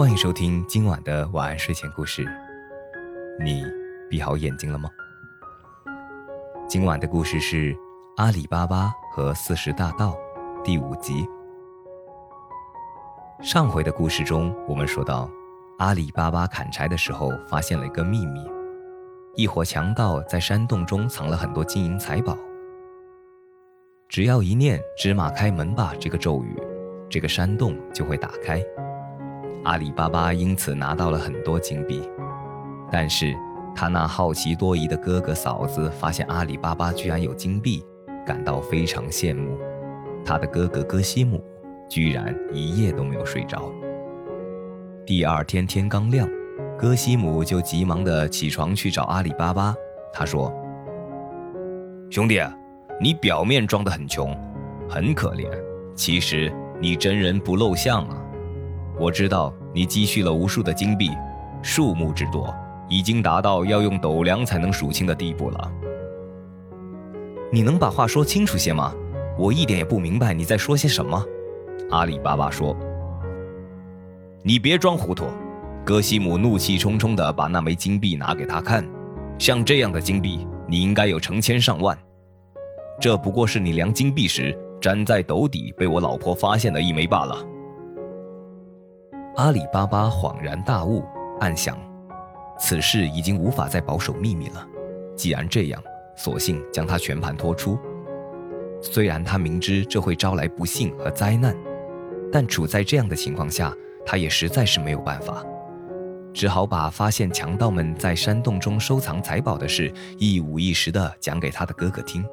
欢迎收听今晚的晚安睡前故事。你闭好眼睛了吗？今晚的故事是《阿里巴巴和四十大盗》第五集。上回的故事中，我们说到，阿里巴巴砍柴的时候发现了一个秘密：一伙强盗在山洞中藏了很多金银财宝。只要一念“芝麻开门吧”这个咒语，这个山洞就会打开。阿里巴巴因此拿到了很多金币，但是他那好奇多疑的哥哥嫂子发现阿里巴巴居然有金币，感到非常羡慕。他的哥哥哥西姆居然一夜都没有睡着。第二天天刚亮，哥西姆就急忙的起床去找阿里巴巴。他说：“兄弟。”你表面装得很穷，很可怜，其实你真人不露相啊！我知道你积蓄了无数的金币，数目之多，已经达到要用斗量才能数清的地步了。你能把话说清楚些吗？我一点也不明白你在说些什么。阿里巴巴说：“你别装糊涂。”格西姆怒气冲冲地把那枚金币拿给他看，像这样的金币，你应该有成千上万。这不过是你量金币时粘在斗底被我老婆发现的一枚罢了。阿里巴巴恍然大悟，暗想：此事已经无法再保守秘密了。既然这样，索性将它全盘托出。虽然他明知这会招来不幸和灾难，但处在这样的情况下，他也实在是没有办法，只好把发现强盗们在山洞中收藏财宝的事一五一十地讲给他的哥哥听。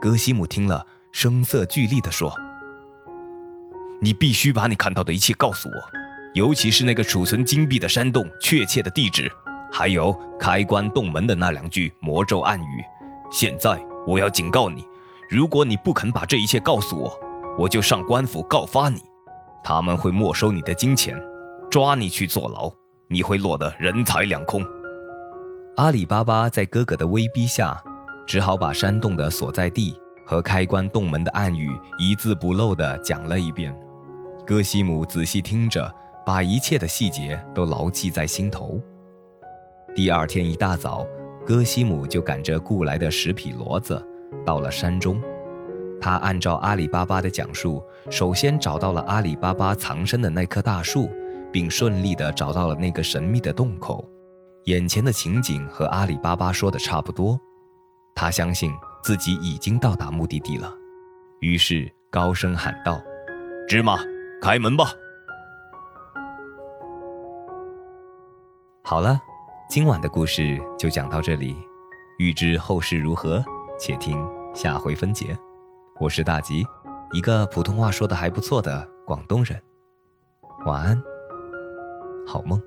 格西姆听了，声色俱厉地说：“你必须把你看到的一切告诉我，尤其是那个储存金币的山洞确切的地址，还有开关洞门的那两句魔咒暗语。现在我要警告你，如果你不肯把这一切告诉我，我就上官府告发你，他们会没收你的金钱，抓你去坐牢，你会落得人财两空。”阿里巴巴在哥哥的威逼下。只好把山洞的所在地和开关洞门的暗语一字不漏地讲了一遍。戈西姆仔细听着，把一切的细节都牢记在心头。第二天一大早，戈西姆就赶着雇来的十匹骡子到了山中。他按照阿里巴巴的讲述，首先找到了阿里巴巴藏身的那棵大树，并顺利地找到了那个神秘的洞口。眼前的情景和阿里巴巴说的差不多。他相信自己已经到达目的地了，于是高声喊道：“芝麻，开门吧！”好了，今晚的故事就讲到这里。欲知后事如何，且听下回分解。我是大吉，一个普通话说的还不错的广东人。晚安，好梦。